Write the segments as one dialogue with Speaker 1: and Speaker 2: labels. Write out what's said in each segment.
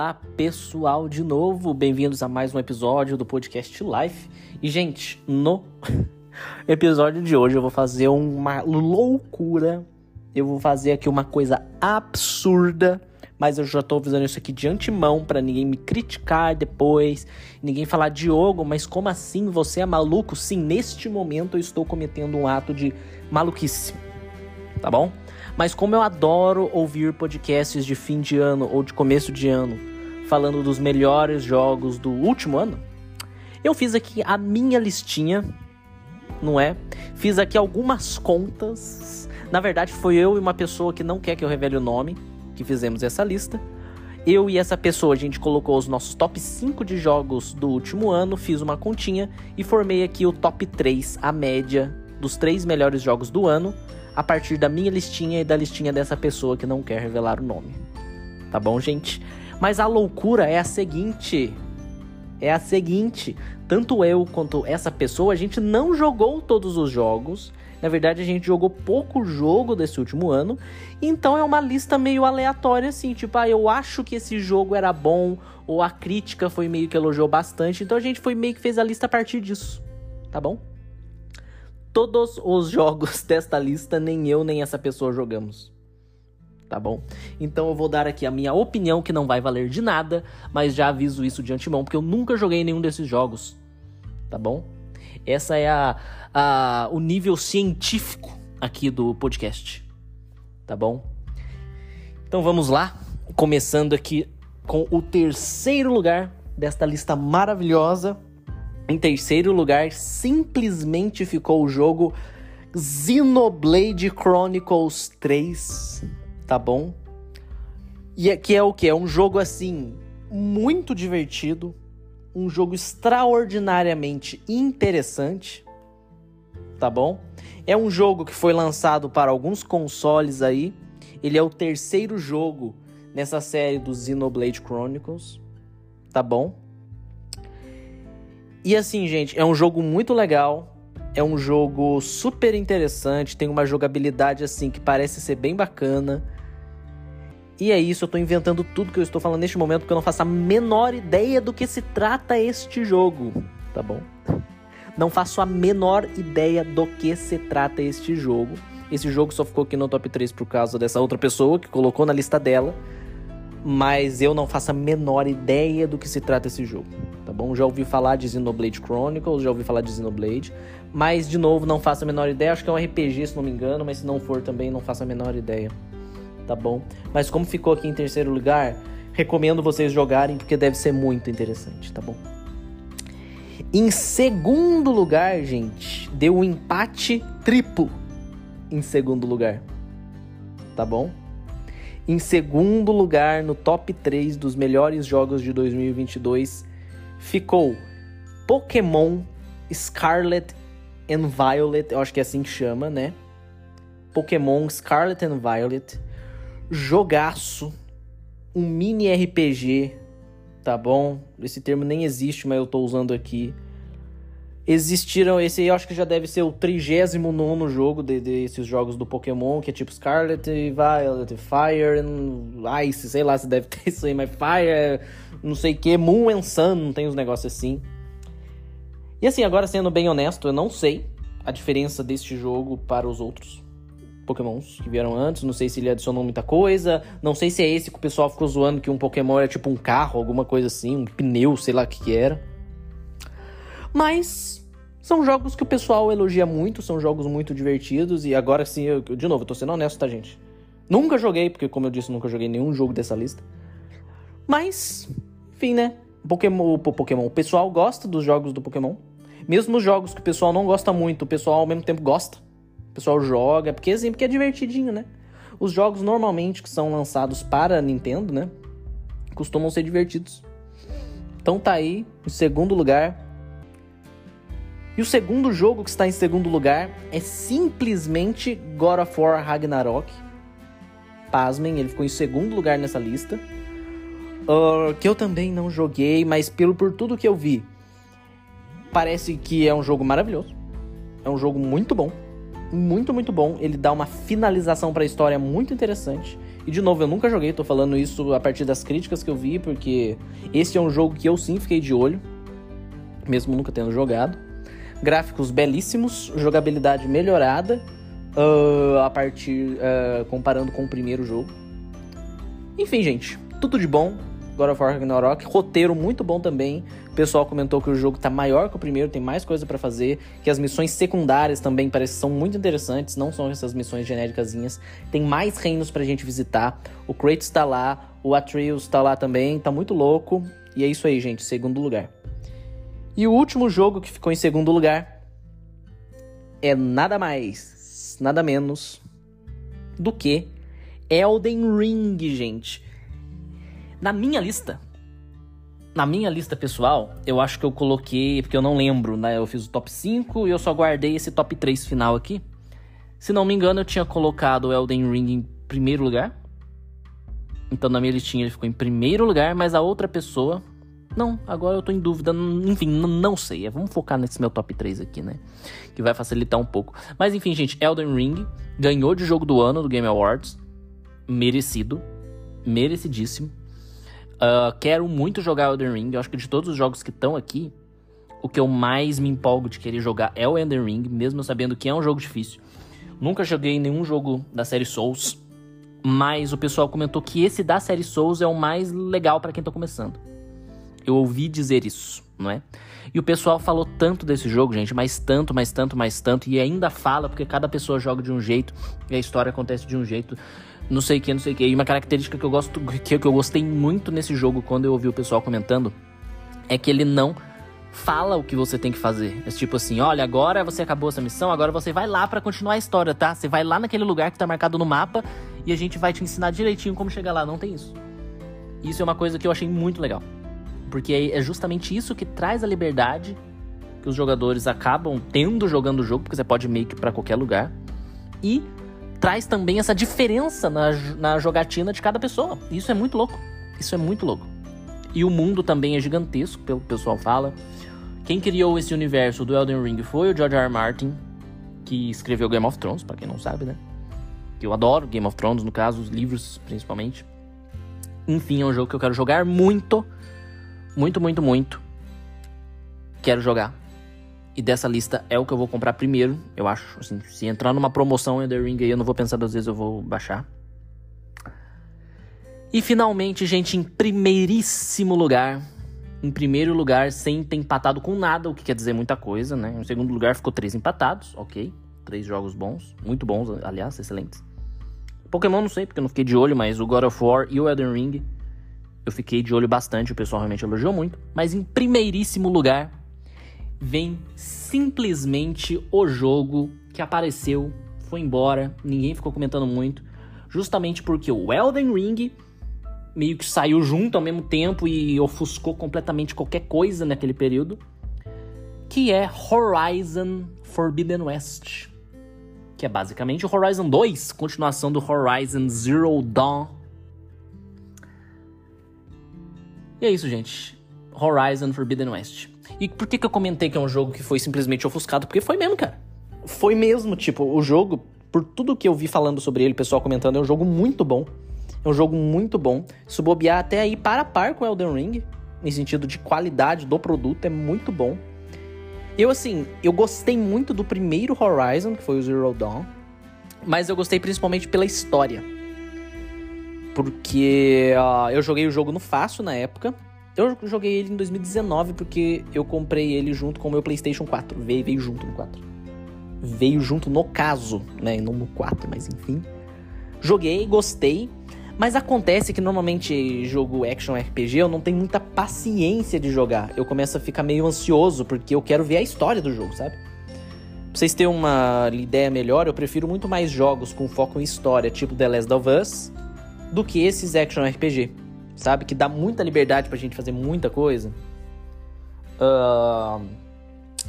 Speaker 1: Olá, pessoal, de novo. Bem-vindos a mais um episódio do podcast Life. E, gente, no episódio de hoje eu vou fazer uma loucura. Eu vou fazer aqui uma coisa absurda, mas eu já tô avisando isso aqui de antemão para ninguém me criticar depois, ninguém falar Diogo, mas como assim você é maluco? Sim, neste momento eu estou cometendo um ato de maluquice. Tá bom? Mas como eu adoro ouvir podcasts de fim de ano ou de começo de ano, falando dos melhores jogos do último ano, eu fiz aqui a minha listinha, não é? Fiz aqui algumas contas. Na verdade, foi eu e uma pessoa que não quer que eu revele o nome que fizemos essa lista. Eu e essa pessoa, a gente colocou os nossos top 5 de jogos do último ano, fiz uma continha e formei aqui o top 3, a média dos três melhores jogos do ano a partir da minha listinha e da listinha dessa pessoa que não quer revelar o nome. Tá bom, gente? Mas a loucura é a seguinte: é a seguinte, tanto eu quanto essa pessoa, a gente não jogou todos os jogos. Na verdade, a gente jogou pouco jogo desse último ano. Então é uma lista meio aleatória, assim. Tipo, ah, eu acho que esse jogo era bom. Ou a crítica foi meio que elogiou bastante. Então a gente foi meio que fez a lista a partir disso. Tá bom? todos os jogos desta lista, nem eu nem essa pessoa jogamos. Tá bom? Então eu vou dar aqui a minha opinião, que não vai valer de nada, mas já aviso isso de antemão, porque eu nunca joguei nenhum desses jogos. Tá bom? Essa é a, a, o nível científico aqui do podcast. Tá bom? Então vamos lá, começando aqui com o terceiro lugar desta lista maravilhosa em terceiro lugar, simplesmente ficou o jogo Xenoblade Chronicles 3, tá bom? E é, que é o que? É um jogo assim muito divertido, um jogo extraordinariamente interessante, tá bom? É um jogo que foi lançado para alguns consoles aí. Ele é o terceiro jogo nessa série do Xenoblade Chronicles, tá bom? E assim, gente, é um jogo muito legal. É um jogo super interessante, tem uma jogabilidade assim que parece ser bem bacana. E é isso, eu tô inventando tudo que eu estou falando neste momento porque eu não faço a menor ideia do que se trata este jogo, tá bom? Não faço a menor ideia do que se trata este jogo. Esse jogo só ficou aqui no top 3 por causa dessa outra pessoa que colocou na lista dela mas eu não faço a menor ideia do que se trata esse jogo, tá bom? Já ouvi falar de Xenoblade Chronicles, já ouvi falar de Xenoblade, mas de novo não faço a menor ideia, acho que é um RPG se não me engano, mas se não for também não faço a menor ideia, tá bom? Mas como ficou aqui em terceiro lugar, recomendo vocês jogarem porque deve ser muito interessante, tá bom? Em segundo lugar, gente, deu um empate triplo em segundo lugar, tá bom? Em segundo lugar, no top 3 dos melhores jogos de 2022, ficou Pokémon Scarlet and Violet, eu acho que é assim que chama, né? Pokémon Scarlet and Violet, jogaço, um mini RPG, tá bom? Esse termo nem existe, mas eu tô usando aqui existiram. Esse eu acho que já deve ser o 39 jogo desses de, jogos do Pokémon, que é tipo Scarlet, Violet, Fire, Ice, sei lá se deve ter isso aí, mas Fire, não sei o que, Moon and Sun, não tem uns negócios assim. E assim, agora sendo bem honesto, eu não sei a diferença deste jogo para os outros Pokémons que vieram antes. Não sei se ele adicionou muita coisa. Não sei se é esse que o pessoal ficou zoando que um Pokémon era tipo um carro, alguma coisa assim, um pneu, sei lá o que, que era. Mas são jogos que o pessoal elogia muito, são jogos muito divertidos. E agora sim, eu, de novo, eu tô sendo honesto, tá, gente? Nunca joguei, porque como eu disse, nunca joguei nenhum jogo dessa lista. Mas, enfim, né? Pokémon, Pokémon. O pessoal gosta dos jogos do Pokémon. Mesmo os jogos que o pessoal não gosta muito, o pessoal ao mesmo tempo gosta. Pessoal joga, porque assim, porque é divertidinho, né? Os jogos normalmente que são lançados para Nintendo, né? Costumam ser divertidos. Então tá aí, em segundo lugar, e o segundo jogo que está em segundo lugar é simplesmente God of War Ragnarok. Pasmem, ele ficou em segundo lugar nessa lista. Uh, que eu também não joguei, mas pelo por tudo que eu vi, parece que é um jogo maravilhoso. É um jogo muito bom. Muito, muito bom. Ele dá uma finalização para a história muito interessante. E de novo, eu nunca joguei, tô falando isso a partir das críticas que eu vi, porque esse é um jogo que eu sim fiquei de olho, mesmo nunca tendo jogado. Gráficos belíssimos, jogabilidade melhorada, uh, a partir uh, comparando com o primeiro jogo. Enfim, gente, tudo de bom. God of War Ragnarok, roteiro muito bom também. O pessoal comentou que o jogo tá maior que o primeiro, tem mais coisa para fazer, que as missões secundárias também parecem são muito interessantes, não são essas missões genéricasinhas. Tem mais reinos pra gente visitar. O Kratos tá lá, o Atreus tá lá também, tá muito louco. E é isso aí, gente, segundo lugar. E o último jogo que ficou em segundo lugar é nada mais, nada menos do que Elden Ring, gente. Na minha lista, na minha lista pessoal, eu acho que eu coloquei, porque eu não lembro, né? Eu fiz o top 5 e eu só guardei esse top 3 final aqui. Se não me engano, eu tinha colocado o Elden Ring em primeiro lugar. Então na minha listinha ele ficou em primeiro lugar, mas a outra pessoa não, agora eu tô em dúvida. Enfim, não sei. Vamos focar nesse meu top 3 aqui, né? Que vai facilitar um pouco. Mas enfim, gente, Elden Ring ganhou de jogo do ano do Game Awards. Merecido. Merecidíssimo. Uh, quero muito jogar Elden Ring. Eu acho que de todos os jogos que estão aqui, o que eu mais me empolgo de querer jogar é o Elden Ring, mesmo sabendo que é um jogo difícil. Nunca joguei nenhum jogo da série Souls, mas o pessoal comentou que esse da série Souls é o mais legal para quem tá começando. Eu ouvi dizer isso, não é? E o pessoal falou tanto desse jogo, gente, mas tanto, mais tanto, mais tanto, e ainda fala porque cada pessoa joga de um jeito e a história acontece de um jeito, não sei o que, não sei o que. E uma característica que eu gosto, que, eu gostei muito nesse jogo quando eu ouvi o pessoal comentando, é que ele não fala o que você tem que fazer. É tipo assim, olha, agora você acabou essa missão, agora você vai lá para continuar a história, tá? Você vai lá naquele lugar que tá marcado no mapa e a gente vai te ensinar direitinho como chegar lá. Não tem isso. Isso é uma coisa que eu achei muito legal. Porque é justamente isso que traz a liberdade que os jogadores acabam tendo jogando o jogo, porque você pode meio que para qualquer lugar. E traz também essa diferença na, na jogatina de cada pessoa. Isso é muito louco. Isso é muito louco. E o mundo também é gigantesco, pelo que o pessoal fala. Quem criou esse universo do Elden Ring foi o George R. R. Martin, que escreveu Game of Thrones, para quem não sabe, né? Que eu adoro Game of Thrones, no caso, os livros principalmente. Enfim, é um jogo que eu quero jogar muito muito, muito, muito quero jogar. E dessa lista é o que eu vou comprar primeiro, eu acho. Assim, se entrar numa promoção Ender Ring aí, eu não vou pensar duas vezes, eu vou baixar. E finalmente, gente, em primeiríssimo lugar. Em primeiro lugar, sem ter empatado com nada, o que quer dizer muita coisa, né? Em segundo lugar, ficou três empatados, ok. Três jogos bons, muito bons, aliás, excelentes. Pokémon não sei, porque eu não fiquei de olho, mas o God of War e o Elden Ring eu fiquei de olho bastante, o pessoal realmente elogiou muito. Mas em primeiríssimo lugar, vem simplesmente o jogo que apareceu, foi embora, ninguém ficou comentando muito. Justamente porque o Elden Ring meio que saiu junto ao mesmo tempo e ofuscou completamente qualquer coisa naquele período. Que é Horizon Forbidden West. Que é basicamente o Horizon 2, continuação do Horizon Zero Dawn E é isso, gente. Horizon Forbidden West. E por que, que eu comentei que é um jogo que foi simplesmente ofuscado? Porque foi mesmo, cara. Foi mesmo, tipo, o jogo, por tudo que eu vi falando sobre ele, pessoal comentando, é um jogo muito bom. É um jogo muito bom. Se bobear até aí para par com Elden Ring, em sentido de qualidade do produto, é muito bom. Eu, assim, eu gostei muito do primeiro Horizon, que foi o Zero Dawn, mas eu gostei principalmente pela história. Porque uh, eu joguei o jogo no fácil na época. Eu joguei ele em 2019 porque eu comprei ele junto com o meu PlayStation 4. Veio, veio junto no 4. Veio junto no caso, né? Não no 4, mas enfim. Joguei, gostei. Mas acontece que normalmente jogo action RPG eu não tenho muita paciência de jogar. Eu começo a ficar meio ansioso porque eu quero ver a história do jogo, sabe? Pra vocês terem uma ideia melhor, eu prefiro muito mais jogos com foco em história, tipo The Last of Us, do que esses action RPG, sabe? Que dá muita liberdade pra gente fazer muita coisa. Uh,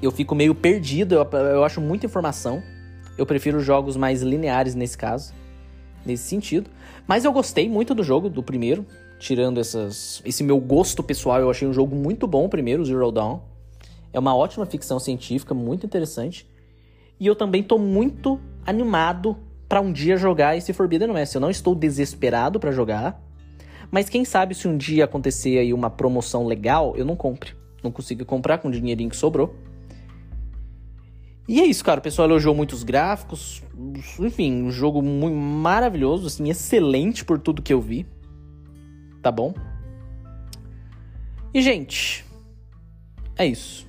Speaker 1: eu fico meio perdido, eu, eu acho muita informação. Eu prefiro jogos mais lineares nesse caso, nesse sentido. Mas eu gostei muito do jogo, do primeiro. Tirando essas, esse meu gosto pessoal, eu achei um jogo muito bom, o primeiro, Zero Dawn. É uma ótima ficção científica, muito interessante. E eu também tô muito animado para um dia jogar esse Forbidden West. Eu não estou desesperado para jogar, mas quem sabe se um dia acontecer aí uma promoção legal, eu não compre. Não consigo comprar com o dinheirinho que sobrou. E é isso, cara. O pessoal elogiou muitos gráficos. Enfim, um jogo muito maravilhoso, assim, excelente por tudo que eu vi. Tá bom? E, gente, é isso.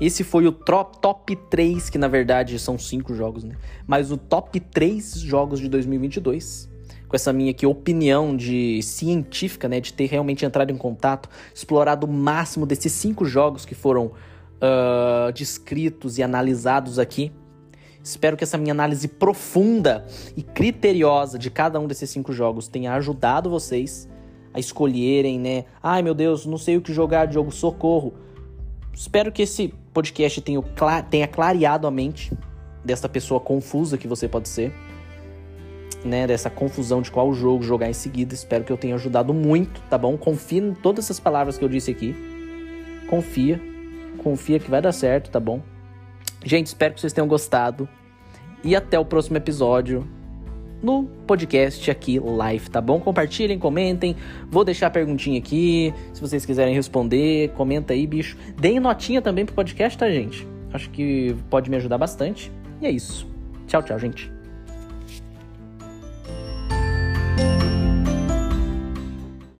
Speaker 1: Esse foi o top 3, que na verdade são 5 jogos, né? Mas o top 3 jogos de 2022. Com essa minha aqui opinião de científica, né? De ter realmente entrado em contato, explorado o máximo desses 5 jogos que foram uh, descritos e analisados aqui. Espero que essa minha análise profunda e criteriosa de cada um desses cinco jogos tenha ajudado vocês a escolherem, né? Ai meu Deus, não sei o que jogar de jogo, socorro. Espero que esse podcast tenha clareado a mente dessa pessoa confusa que você pode ser, né? Dessa confusão de qual jogo jogar em seguida. Espero que eu tenha ajudado muito, tá bom? Confia em todas essas palavras que eu disse aqui. Confia confia que vai dar certo, tá bom? Gente, espero que vocês tenham gostado. E até o próximo episódio no podcast aqui live, tá bom? Compartilhem, comentem. Vou deixar a perguntinha aqui. Se vocês quiserem responder, comenta aí, bicho. Deem notinha também pro podcast, tá, gente? Acho que pode me ajudar bastante. E é isso. Tchau, tchau, gente.